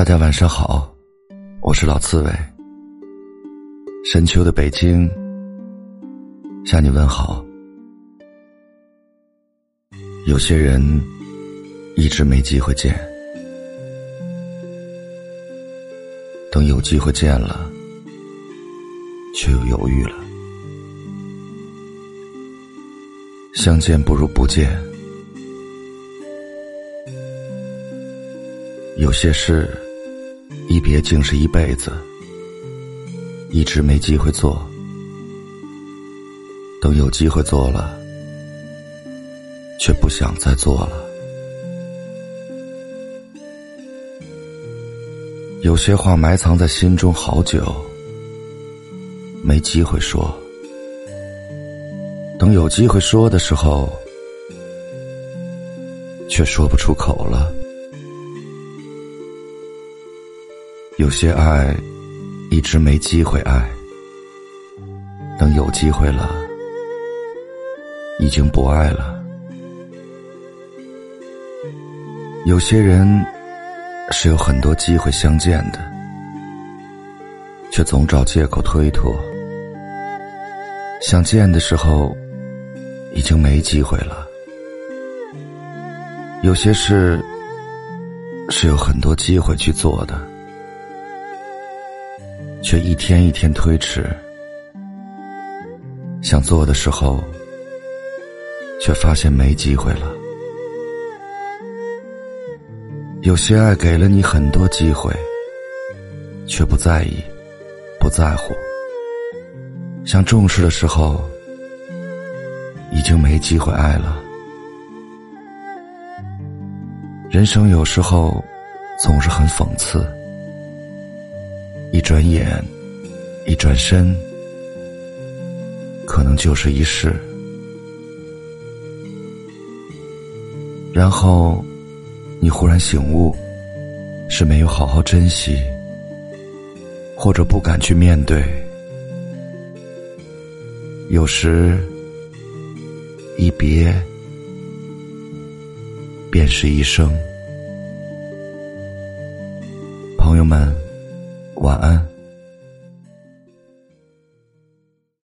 大家晚上好，我是老刺猬。深秋的北京，向你问好。有些人一直没机会见，等有机会见了，却又犹豫了。相见不如不见，有些事一别竟是一辈子。一直没机会做，等有机会做了，却不想再做了。有些话埋藏在心中好久，没机会说。等有机会说的时候，却说不出口了。有些爱。一直没机会爱，等有机会了，已经不爱了。有些人是有很多机会相见的，却总找借口推脱。想见的时候，已经没机会了。有些事是有很多机会去做的。却一天一天推迟，想做的时候，却发现没机会了。有些爱给了你很多机会，却不在意，不在乎。想重视的时候，已经没机会爱了。人生有时候总是很讽刺。一转眼，一转身，可能就是一世。然后，你忽然醒悟，是没有好好珍惜，或者不敢去面对。有时，一别，便是一生。晚安。